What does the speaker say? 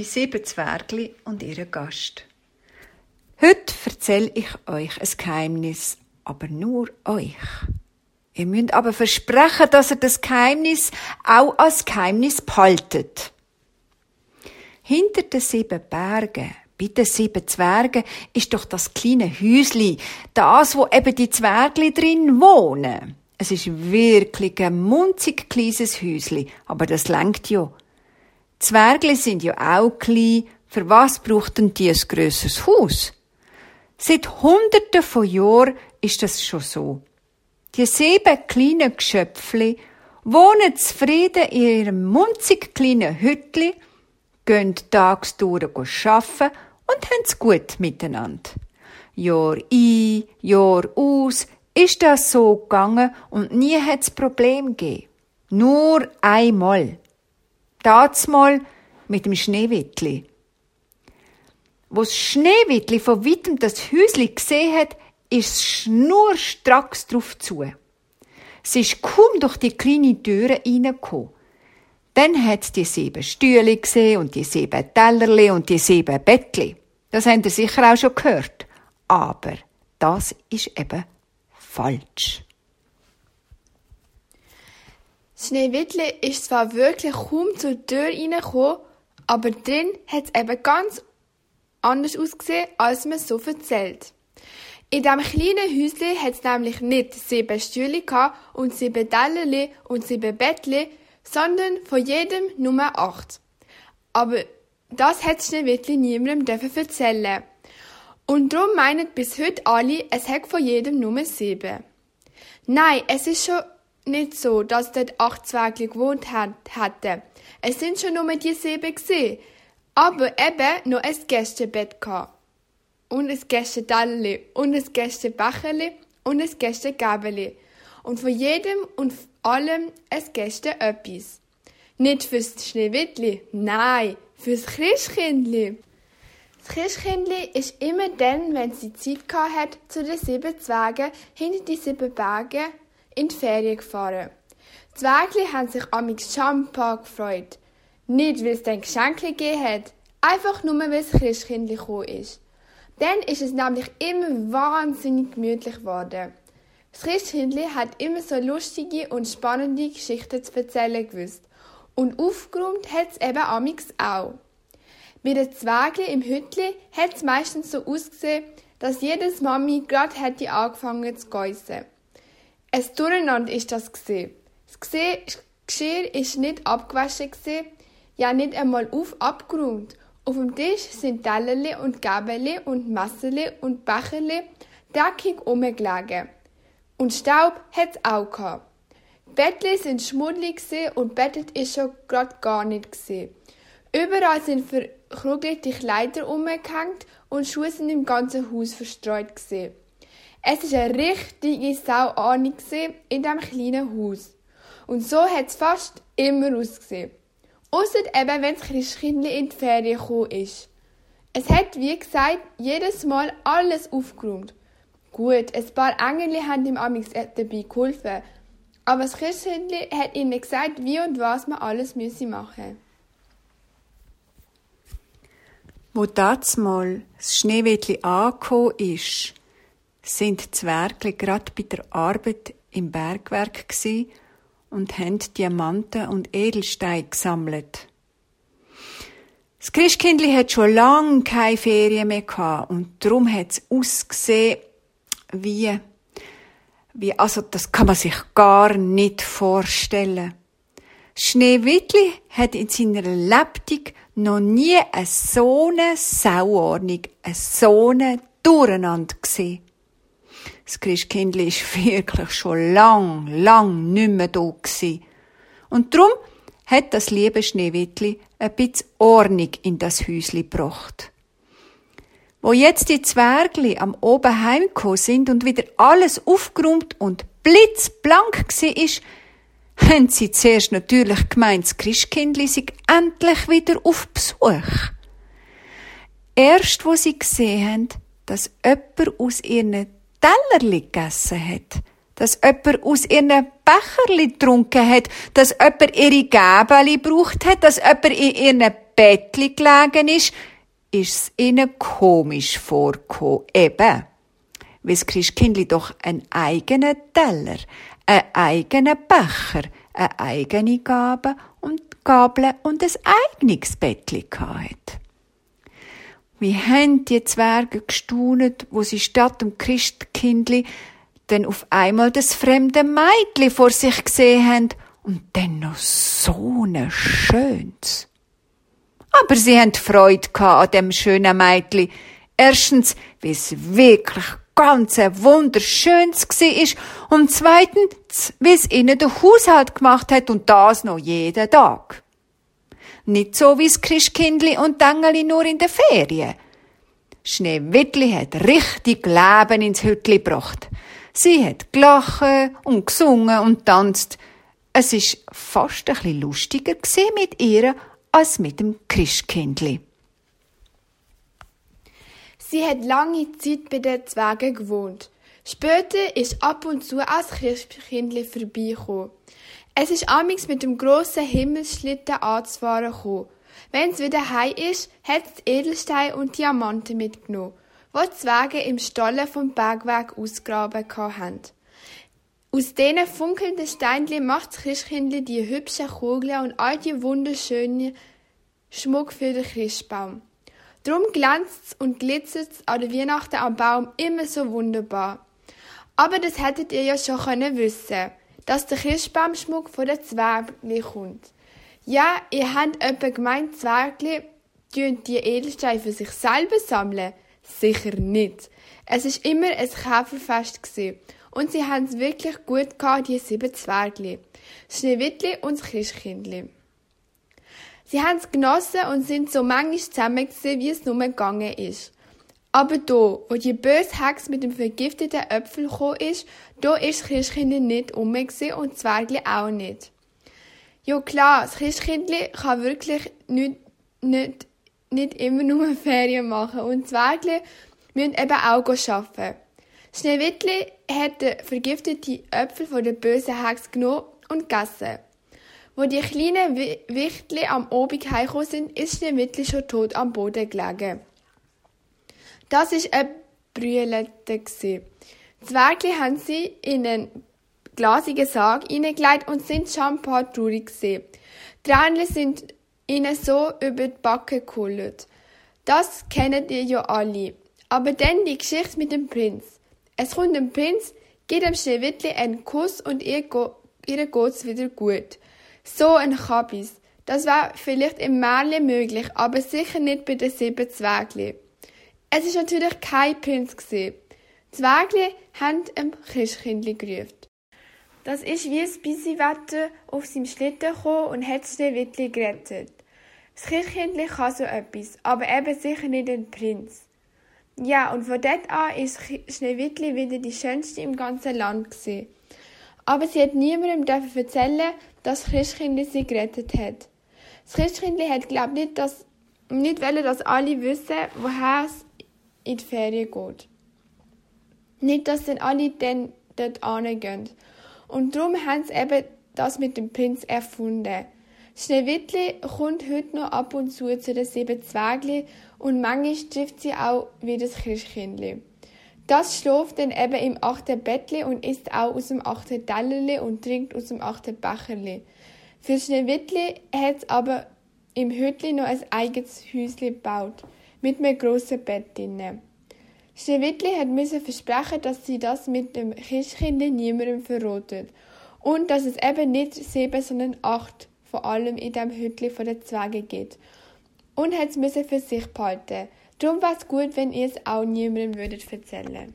Die sieben Zwergli und ihren Gast. Heute erzähle ich euch ein Geheimnis, aber nur euch. Ihr müsst aber versprechen, dass ihr das Geheimnis auch als Geheimnis behaltet. Hinter den sieben Bergen, bei den sieben Zwergen, ist doch das kleine Häusli, das, wo eben die Zwergli drin wohnen. Es ist wirklich ein munzig kleines Häusli, aber das lenkt ja. Zwergli sind ja auch klein. Für was braucht denn die ein grösseres Haus? Seit Hunderten von Jahren ist das schon so. Die sieben kleinen Geschöpfli wohnen zufrieden in ihrem munzig kleinen Hütli, gehen tagsdurch arbeiten und haben's gut miteinander. Jahr ein, Jahr aus ist das so gegangen und nie hat's Problem gegeben. Nur einmal. Mal mit dem Schneewittli. Wo das Schneewittli von weitem das Häusli gesehen hat, ist schnurstracks drauf zu. Sie ist kaum durch die kleine Türe reingekommen. Dann hat die sieben Stühle gesehen und die sieben Tellerli und die sieben Bettli. Das habt ihr sicher auch schon gehört. Aber das ist eben falsch. Schneewittli ist zwar wirklich kaum zur Tür reingekommen, aber drin hat es eben ganz anders ausgesehen, als man so erzählt. In diesem kleinen Häuschen hat es nämlich nicht sieben Stühle und sieben Tellerli und sieben Bettli, sondern von jedem Nummer acht. Aber das hat Schneewittli niemandem erzählen Und darum meinen bis heute alle, es hat von jedem Nummer sieben. Nein, es ist schon nicht so, dass dort acht Zwergli gewohnt hätten. Es sind schon nur die sieben gesehen, aber eben noch ein Gästebett gehabt und ein Gästetalli und ein Gästebecherli und ein Gästegabeli. Und von jedem und allem ein Gäste etwas. Nicht fürs Schneewittli, nein, fürs Christkindli. Das Christkindli ist immer dann, wenn sie Zeit gehabt hat, zu den sieben Zwergen hinter die sieben Berge in die Ferien gefahren. Die Zwergli haben sich amix Champagner gefreut. Nicht, weil es dann Geschenke gegeben hat, einfach nur, weil das Christkindli gekommen ist. Dann ist es nämlich immer wahnsinnig gemütlich geworden. Das Christkindli hat immer so lustige und spannende Geschichten zu erzählen gewusst. Und aufgeräumt hat es eben amix auch. Bei den Zwergli im Hütli hat es meistens so ausgesehen, dass jedes Mami gerade hätte angefangen zu geissen. Ein Durcheinander ist das gesehen. Das Geschirr ist nicht abgewaschen ja nicht einmal auf abgeräumt auf dem Tisch sind Tellerli und Gabeli und Messerli und Becherli dreckig rumgelegen. Und Staub hat's auch gehabt. Bettli sind schmuddelig und Bettet ist schon grad gar nicht gesehen. Überall sind verkrugelte Kleider umgehängt und Schuhe sind im ganzen Haus verstreut gesehen. Es ist eine richtige Sauahnung in diesem kleinen Haus. Und so hat's fast immer ausgesehen. Ausser eben, wenn das Christkindli in die Ferien gekommen ist. Es hat, wie gesagt, jedes Mal alles aufgeräumt. Gut, ein paar Engel haben ihm amix dabei geholfen. Aber das Christkindli hat ihnen gesagt, wie und was man alles müsse machen Wo das mal das Schneewittli angekommen ist, sind Zwergli gerade bei der Arbeit im Bergwerk gsi und haben Diamanten und Edelsteine gesammelt. Das Christkindli hat schon lange keine Ferien mehr gehabt und darum hat es ausgesehen wie, wie, also das kann man sich gar nicht vorstellen. Schneewittli hat in seiner Lebtung noch nie eine so eine Sauordnung, eine so eine Durcheinander gesehen. Das Christkindli ist wirklich schon lang, lang nicht mehr da gewesen. Und drum hat das liebe Schneewittli ein bisschen Ordnung in das Häusli gebracht. Wo jetzt die Zwergli am oben heimgekommen sind und wieder alles aufgeräumt und blitzblank ist, haben sie zuerst natürlich gemeint, das Christkindli sei endlich wieder auf Besuch. Erst wo sie gesehen haben, dass jemand aus ihren Tellerli gegessen hat, dass jemand aus ihren Becherli getrunken hat, dass jemand ihre Gäbeli gebraucht hat, dass jemand in ihren Bettli gelegen ist, ist es ihnen komisch vorgekommen. Eben, weil das Christkindli doch einen eigenen Teller, einen eigenen Becher, eine eigene Gabe und Gabel und ein eigenes Bettli hatte. Wie haben die Zwerge gestaunet, wo sie statt dem Christkindli dann auf einmal das fremde Meitli vor sich gesehen haben und dann noch so ein schönes. Aber sie haben Freude an dem schönen Meitli. Erstens, wie es wirklich ganz wunderschönes war und zweitens, wie es ihnen der Haushalt gemacht hat und das noch jeden Tag. Nicht so wie das Christkindli und Dengeli nur in der Ferien. Schneewittli hat richtig Leben ins Hütli gebracht. Sie hat gelacht und gesungen und tanzt. Es ist fast ein bisschen lustiger mit ihr als mit dem Christkindli. Sie hat lange Zeit bei den Zwergen gewohnt. Später ist ab und zu als Christkindli vorbeigekommen. Es ist amix mit dem grossen Himmelsschlitten anzufahren gekommen. Wenn es wieder heim ist, hat es Edelsteine und Diamanten mitgenommen, die die Zwerge im Stollen vom Bergweg ausgraben haben. Aus diesen funkelnden Steinchen macht das Christkindli die hübschen Kugeln und all die wunderschönen Schmuck für den Christbaum. Drum glänzt und glitzert an der Weihnachten am Baum immer so wunderbar. Aber das hättet ihr ja schon können wissen, dass der Christbaumschmuck von den Zwergli kommt. Ja, ihr habt etwa gemeint, Zwergli tun die Edelsteine für sich selber sammeln. Sicher nicht. Es ist immer ein Käferfest. Und sie haben es wirklich gut gehabt, die sieben Zwergli. Schneewittli und das Christkindli. Sie haben es genossen und sind so manchmal zusammen gewesen, wie es nur gegangen ist. Aber da, wo die böse Hex mit dem vergifteten Äpfel gekommen ist, da ist das Christkindli nicht um und das Zwergli auch nicht. Ja klar, das Christkindli kann wirklich nicht, nicht, nicht immer nur Ferien machen und Zwergli müssen eben auch arbeiten. Schneewittli hat den vergifteten Äpfel von der bösen Hex genommen und gegessen. Wo die kleinen Wichtli am Obig heimgekommen sind, ist Schneewittli schon tot am Boden gelegen. Das ist ein Brühlete. Die Zwergli haben sie in einen glasigen Sarg hineingelegt und sind schon ein paar traurig gewesen. Tränen sind ihnen so über die Backe gekullert. Das kennt ihr ja alle. Aber dann die Geschichte mit dem Prinz. Es kommt ein Prinz, gibt dem Schneewittli einen Kuss und ihr, ihr geht's wieder gut. So ein Kabis. Das war vielleicht im Märchen möglich, aber sicher nicht bei den sieben Zwergli. Es ist natürlich kein Prinz gewesen. Zwergli haben ein Christkindli gerufen. Das ist wie ein Bisiwetter auf seinem Schlitten gekommen und hat Schneewittli gerettet. Das Christkindli kann so etwas, aber eben sicher nicht ein Prinz. Ja, und von dort an ist Schneewittli wieder die schönste im ganzen Land gewesen. Aber sie hat niemandem erzählen, dass das Christkindli sie gerettet hat. Das Christkindli hat glaubt nicht, dass nicht wollen, dass alle wissen, woher es in die Ferien geht. Nicht, dass dann alle dann dort hingehen. Und darum haben sie eben das mit dem Prinz erfunden. Schneewittli kommt heute noch ab und zu zu den sieben Zwergli und manchmal trifft sie auch wie das Christkindli. Das schläft dann eben im achten Bettli und isst auch aus dem achten Tellerli und trinkt aus dem achten Becherli. Für Schneewittli hat es aber im Hütli noch ein eigenes Häusli gebaut, mit einem grossen Bett drinnen. Schneewittli hat müssen versprechen, dass sie das mit dem Christkind niemandem verrotet und dass es eben nicht sieben, sondern acht vor allem in dem Hütli von den Zwergen gibt. Und hat es müssen für sich behalten. Darum war es gut, wenn ihr es auch niemandem würdet erzählen.